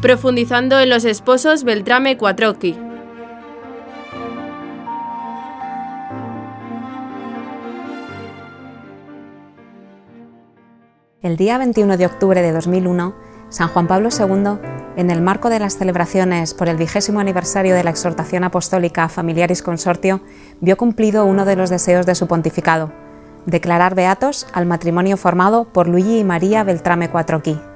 profundizando en los esposos Beltrame Quattrocchi. El día 21 de octubre de 2001, San Juan Pablo II, en el marco de las celebraciones por el vigésimo aniversario de la exhortación apostólica Familiaris Consortio, vio cumplido uno de los deseos de su pontificado, declarar beatos al matrimonio formado por Luigi y María Beltrame Quattrocchi.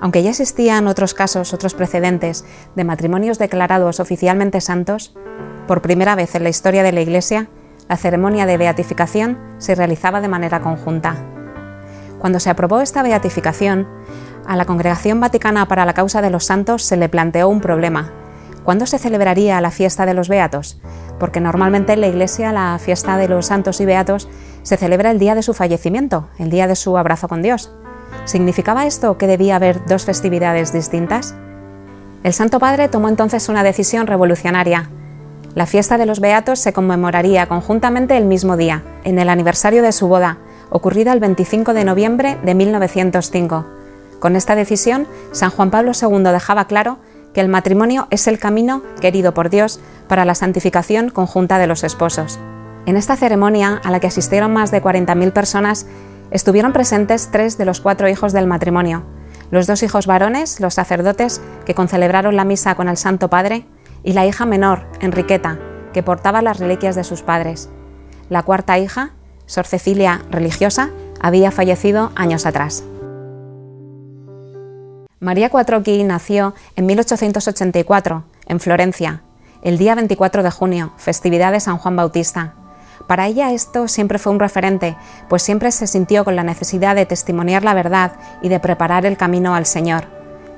Aunque ya existían otros casos, otros precedentes de matrimonios declarados oficialmente santos, por primera vez en la historia de la Iglesia, la ceremonia de beatificación se realizaba de manera conjunta. Cuando se aprobó esta beatificación, a la Congregación Vaticana para la Causa de los Santos se le planteó un problema. ¿Cuándo se celebraría la fiesta de los Beatos? Porque normalmente en la Iglesia la fiesta de los santos y beatos se celebra el día de su fallecimiento, el día de su abrazo con Dios. ¿Significaba esto que debía haber dos festividades distintas? El Santo Padre tomó entonces una decisión revolucionaria. La fiesta de los Beatos se conmemoraría conjuntamente el mismo día, en el aniversario de su boda, ocurrida el 25 de noviembre de 1905. Con esta decisión, San Juan Pablo II dejaba claro que el matrimonio es el camino querido por Dios para la santificación conjunta de los esposos. En esta ceremonia, a la que asistieron más de 40.000 personas, estuvieron presentes tres de los cuatro hijos del matrimonio, los dos hijos varones, los sacerdotes, que concelebraron la misa con el Santo Padre, y la hija menor, Enriqueta, que portaba las reliquias de sus padres. La cuarta hija, Sor Cecilia, religiosa, había fallecido años atrás. María Quattrocchi nació en 1884, en Florencia, el día 24 de junio, festividad de San Juan Bautista. Para ella esto siempre fue un referente, pues siempre se sintió con la necesidad de testimoniar la verdad y de preparar el camino al Señor.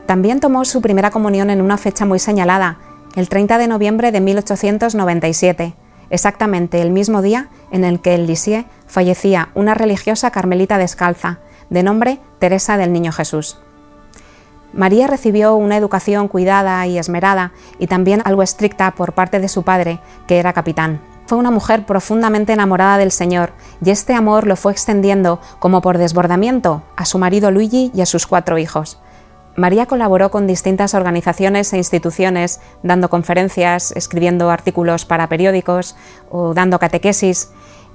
También tomó su primera comunión en una fecha muy señalada, el 30 de noviembre de 1897, exactamente el mismo día en el que en Lisieux fallecía una religiosa carmelita descalza, de nombre Teresa del Niño Jesús. María recibió una educación cuidada y esmerada y también algo estricta por parte de su padre, que era capitán. Fue una mujer profundamente enamorada del Señor y este amor lo fue extendiendo como por desbordamiento a su marido Luigi y a sus cuatro hijos. María colaboró con distintas organizaciones e instituciones, dando conferencias, escribiendo artículos para periódicos o dando catequesis,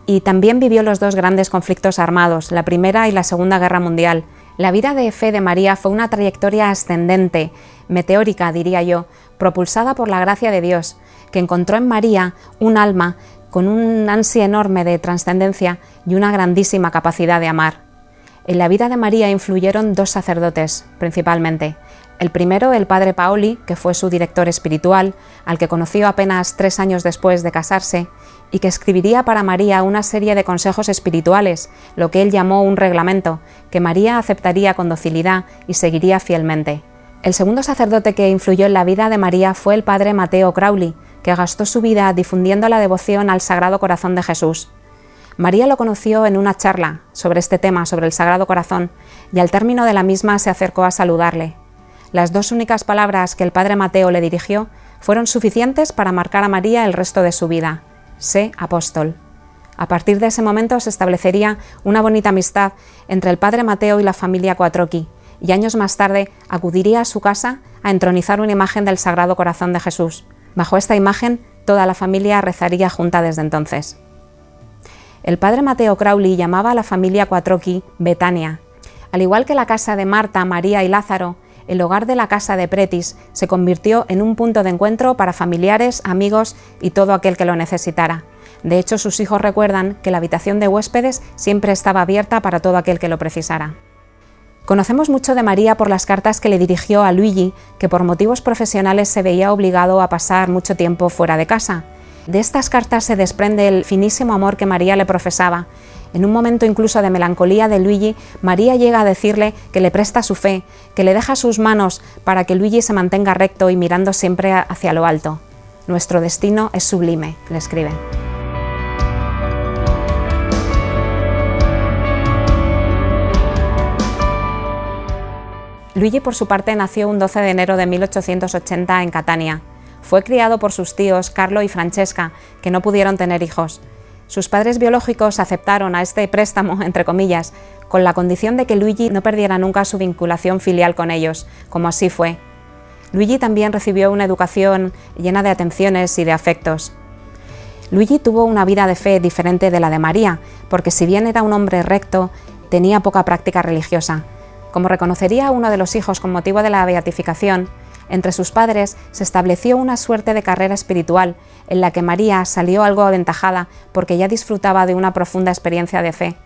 y también vivió los dos grandes conflictos armados, la Primera y la Segunda Guerra Mundial. La vida de fe de María fue una trayectoria ascendente, meteórica, diría yo, propulsada por la gracia de Dios, que encontró en María un alma con un ansia enorme de trascendencia y una grandísima capacidad de amar. En la vida de María influyeron dos sacerdotes, principalmente. El primero, el padre Paoli, que fue su director espiritual, al que conoció apenas tres años después de casarse, y que escribiría para María una serie de consejos espirituales, lo que él llamó un reglamento, que María aceptaría con docilidad y seguiría fielmente. El segundo sacerdote que influyó en la vida de María fue el padre Mateo Crowley, que gastó su vida difundiendo la devoción al Sagrado Corazón de Jesús. María lo conoció en una charla sobre este tema, sobre el Sagrado Corazón, y al término de la misma se acercó a saludarle. Las dos únicas palabras que el padre Mateo le dirigió fueron suficientes para marcar a María el resto de su vida. Sé apóstol. A partir de ese momento se establecería una bonita amistad entre el padre Mateo y la familia Cuatroqui, y años más tarde acudiría a su casa a entronizar una imagen del Sagrado Corazón de Jesús. Bajo esta imagen, toda la familia rezaría junta desde entonces. El padre Mateo Crowley llamaba a la familia Cuatroqui Betania. Al igual que la casa de Marta, María y Lázaro, el hogar de la casa de Pretis se convirtió en un punto de encuentro para familiares, amigos y todo aquel que lo necesitara. De hecho, sus hijos recuerdan que la habitación de huéspedes siempre estaba abierta para todo aquel que lo precisara. Conocemos mucho de María por las cartas que le dirigió a Luigi, que por motivos profesionales se veía obligado a pasar mucho tiempo fuera de casa. De estas cartas se desprende el finísimo amor que María le profesaba. En un momento incluso de melancolía de Luigi, María llega a decirle que le presta su fe, que le deja sus manos para que Luigi se mantenga recto y mirando siempre hacia lo alto. Nuestro destino es sublime, le escribe. Luigi, por su parte, nació un 12 de enero de 1880 en Catania. Fue criado por sus tíos Carlo y Francesca, que no pudieron tener hijos. Sus padres biológicos aceptaron a este préstamo, entre comillas, con la condición de que Luigi no perdiera nunca su vinculación filial con ellos, como así fue. Luigi también recibió una educación llena de atenciones y de afectos. Luigi tuvo una vida de fe diferente de la de María, porque si bien era un hombre recto, tenía poca práctica religiosa. Como reconocería uno de los hijos con motivo de la beatificación, entre sus padres se estableció una suerte de carrera espiritual en la que María salió algo aventajada porque ya disfrutaba de una profunda experiencia de fe.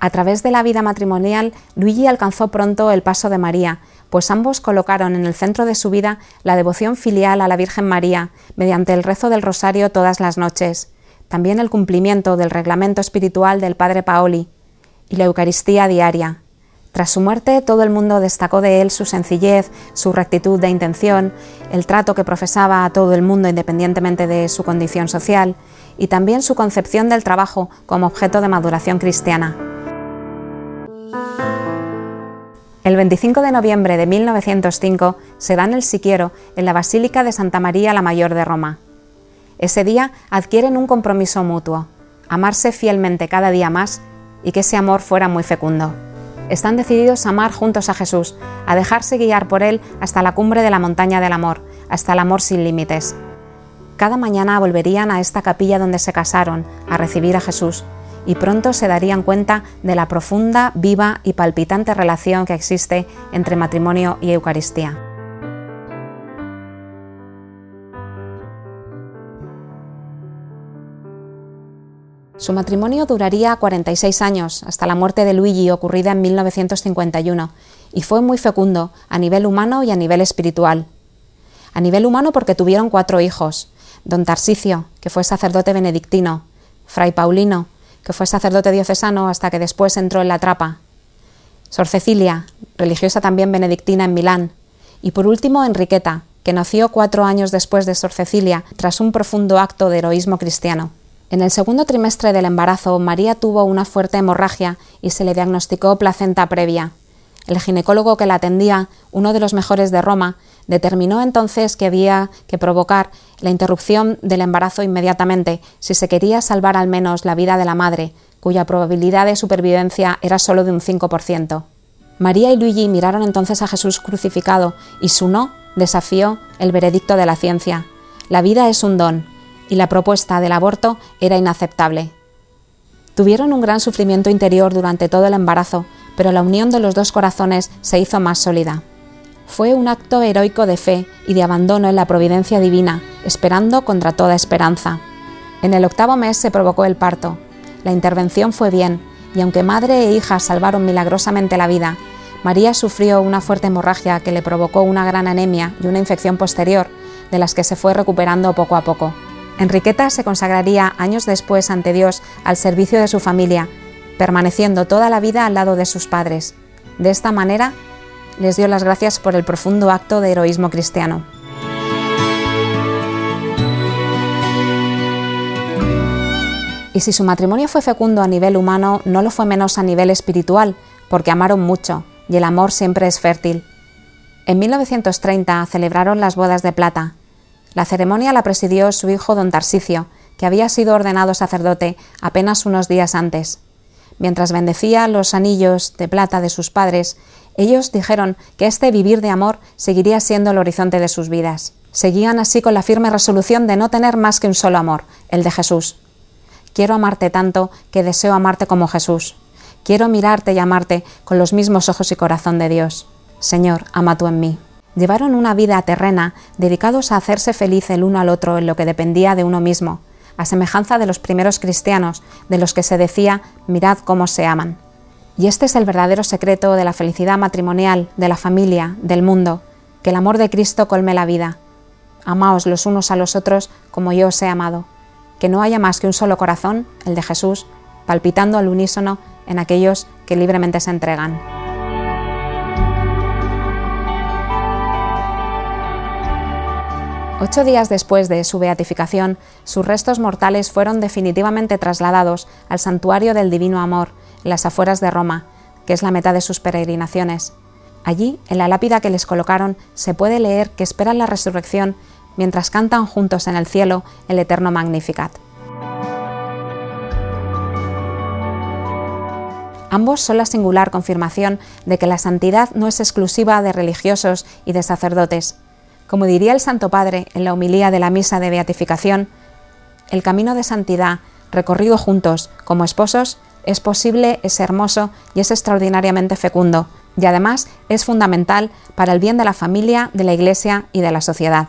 A través de la vida matrimonial, Luigi alcanzó pronto el paso de María, pues ambos colocaron en el centro de su vida la devoción filial a la Virgen María, mediante el rezo del rosario todas las noches, también el cumplimiento del reglamento espiritual del Padre Paoli y la Eucaristía diaria. Tras su muerte, todo el mundo destacó de él su sencillez, su rectitud de intención, el trato que profesaba a todo el mundo independientemente de su condición social, y también su concepción del trabajo como objeto de maduración cristiana. El 25 de noviembre de 1905 se da en el Siquiero, en la Basílica de Santa María la Mayor de Roma. Ese día adquieren un compromiso mutuo, amarse fielmente cada día más y que ese amor fuera muy fecundo. Están decididos a amar juntos a Jesús, a dejarse guiar por Él hasta la cumbre de la montaña del amor, hasta el amor sin límites. Cada mañana volverían a esta capilla donde se casaron, a recibir a Jesús, y pronto se darían cuenta de la profunda, viva y palpitante relación que existe entre matrimonio y Eucaristía. Su matrimonio duraría 46 años, hasta la muerte de Luigi ocurrida en 1951, y fue muy fecundo a nivel humano y a nivel espiritual. A nivel humano porque tuvieron cuatro hijos, don Tarsicio, que fue sacerdote benedictino, fray Paulino, que fue sacerdote diocesano hasta que después entró en la trapa, Sor Cecilia, religiosa también benedictina en Milán, y por último Enriqueta, que nació cuatro años después de Sor Cecilia tras un profundo acto de heroísmo cristiano. En el segundo trimestre del embarazo, María tuvo una fuerte hemorragia y se le diagnosticó placenta previa. El ginecólogo que la atendía, uno de los mejores de Roma, determinó entonces que había que provocar la interrupción del embarazo inmediatamente si se quería salvar al menos la vida de la madre, cuya probabilidad de supervivencia era solo de un 5%. María y Luigi miraron entonces a Jesús crucificado y su no desafió el veredicto de la ciencia. La vida es un don y la propuesta del aborto era inaceptable. Tuvieron un gran sufrimiento interior durante todo el embarazo, pero la unión de los dos corazones se hizo más sólida. Fue un acto heroico de fe y de abandono en la providencia divina, esperando contra toda esperanza. En el octavo mes se provocó el parto. La intervención fue bien, y aunque madre e hija salvaron milagrosamente la vida, María sufrió una fuerte hemorragia que le provocó una gran anemia y una infección posterior, de las que se fue recuperando poco a poco. Enriqueta se consagraría años después ante Dios al servicio de su familia, permaneciendo toda la vida al lado de sus padres. De esta manera, les dio las gracias por el profundo acto de heroísmo cristiano. Y si su matrimonio fue fecundo a nivel humano, no lo fue menos a nivel espiritual, porque amaron mucho, y el amor siempre es fértil. En 1930 celebraron las bodas de plata. La ceremonia la presidió su hijo don Tarsicio, que había sido ordenado sacerdote apenas unos días antes. Mientras bendecía los anillos de plata de sus padres, ellos dijeron que este vivir de amor seguiría siendo el horizonte de sus vidas. Seguían así con la firme resolución de no tener más que un solo amor, el de Jesús. Quiero amarte tanto que deseo amarte como Jesús. Quiero mirarte y amarte con los mismos ojos y corazón de Dios. Señor, ama tú en mí. Llevaron una vida terrena dedicados a hacerse feliz el uno al otro en lo que dependía de uno mismo, a semejanza de los primeros cristianos, de los que se decía, mirad cómo se aman. Y este es el verdadero secreto de la felicidad matrimonial, de la familia, del mundo, que el amor de Cristo colme la vida. Amaos los unos a los otros como yo os he amado. Que no haya más que un solo corazón, el de Jesús, palpitando al unísono en aquellos que libremente se entregan. Ocho días después de su beatificación, sus restos mortales fueron definitivamente trasladados al santuario del Divino Amor, en las afueras de Roma, que es la meta de sus peregrinaciones. Allí, en la lápida que les colocaron, se puede leer que esperan la resurrección mientras cantan juntos en el cielo el eterno Magnificat. Ambos son la singular confirmación de que la santidad no es exclusiva de religiosos y de sacerdotes, Como diría el Santo Padre en la homilía de la misa de beatificación, el camino de santidad recorrido juntos como esposos es posible, es hermoso y es extraordinariamente fecundo, y además es fundamental para el bien de la familia, de la Iglesia y de la sociedad.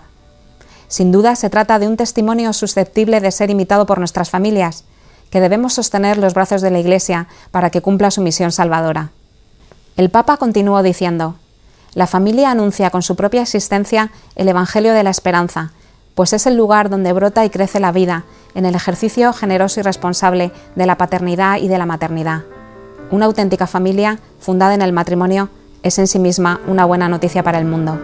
Sin duda se trata de un testimonio susceptible de ser imitado por nuestras familias, que debemos sostener los brazos de la Iglesia para que cumpla su misión salvadora. El Papa continuó diciendo, La familia anuncia con su propia existencia el Evangelio de la Esperanza, pues es el lugar donde brota y crece la vida, en el ejercicio generoso y responsable de la paternidad y de la maternidad. Una auténtica familia, fundada en el matrimonio, es en sí misma una buena noticia para el mundo.